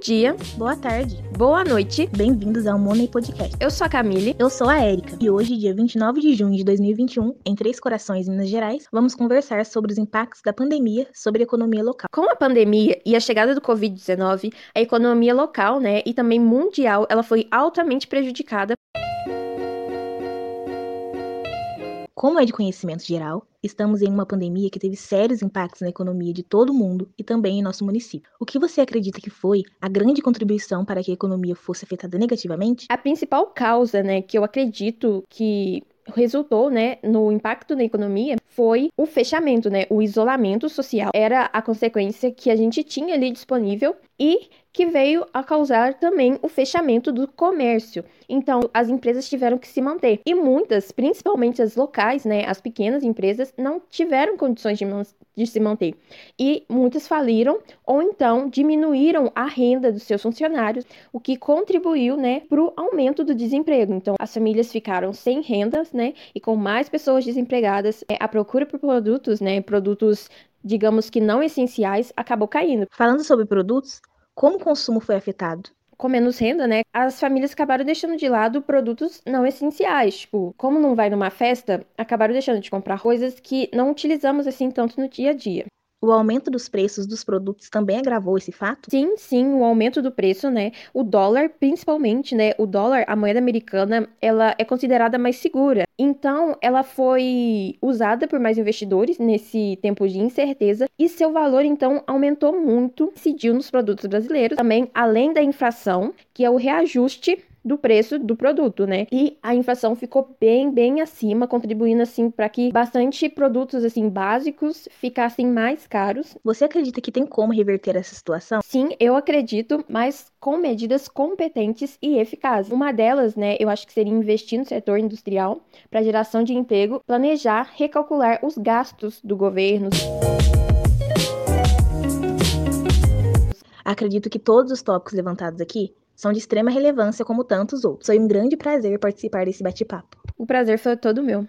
dia, Boa tarde. boa noite. Bem-vindos ao Money Podcast. Eu sou a Camille. Eu sou a Érica e hoje, dia 29 de junho de 2021, em Três Corações, Minas Gerais, vamos conversar sobre os impactos da pandemia sobre a economia local. Com a pandemia e a chegada do Covid-19, a economia local, né, e também mundial, ela foi altamente prejudicada. Como é de conhecimento geral, estamos em uma pandemia que teve sérios impactos na economia de todo o mundo e também em nosso município. O que você acredita que foi a grande contribuição para que a economia fosse afetada negativamente? A principal causa, né, que eu acredito que resultou, né, no impacto na economia foi o fechamento, né, o isolamento social. Era a consequência que a gente tinha ali disponível e que veio a causar também o fechamento do comércio. Então, as empresas tiveram que se manter. E muitas, principalmente as locais, né, as pequenas empresas, não tiveram condições de, de se manter. E muitas faliram ou então diminuíram a renda dos seus funcionários, o que contribuiu, né, para o aumento do desemprego. Então, as famílias ficaram sem rendas, né, e com mais pessoas desempregadas, é, a procura por produtos, né, produtos digamos que não essenciais, acabou caindo. Falando sobre produtos, como o consumo foi afetado? Com menos renda, né, as famílias acabaram deixando de lado produtos não essenciais. Tipo, como não vai numa festa, acabaram deixando de comprar coisas que não utilizamos assim tanto no dia a dia. O aumento dos preços dos produtos também agravou esse fato? Sim, sim, o aumento do preço, né? O dólar, principalmente, né? O dólar, a moeda americana, ela é considerada mais segura. Então, ela foi usada por mais investidores nesse tempo de incerteza e seu valor, então, aumentou muito, incidiu nos produtos brasileiros. Também, além da inflação, que é o reajuste do preço do produto, né? E a inflação ficou bem, bem acima, contribuindo assim para que bastante produtos assim básicos ficassem mais caros. Você acredita que tem como reverter essa situação? Sim, eu acredito, mas com medidas competentes e eficazes. Uma delas, né, eu acho que seria investir no setor industrial para geração de emprego, planejar, recalcular os gastos do governo. Acredito que todos os tópicos levantados aqui são de extrema relevância como tantos outros. Foi um grande prazer participar desse bate-papo. O prazer foi todo meu.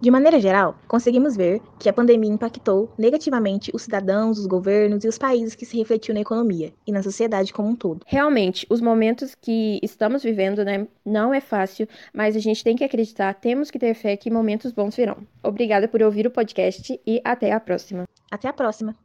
De maneira geral, conseguimos ver que a pandemia impactou negativamente os cidadãos, os governos e os países que se refletiu na economia e na sociedade como um todo. Realmente, os momentos que estamos vivendo, né, não é fácil, mas a gente tem que acreditar, temos que ter fé que momentos bons virão. Obrigada por ouvir o podcast e até a próxima. Até a próxima!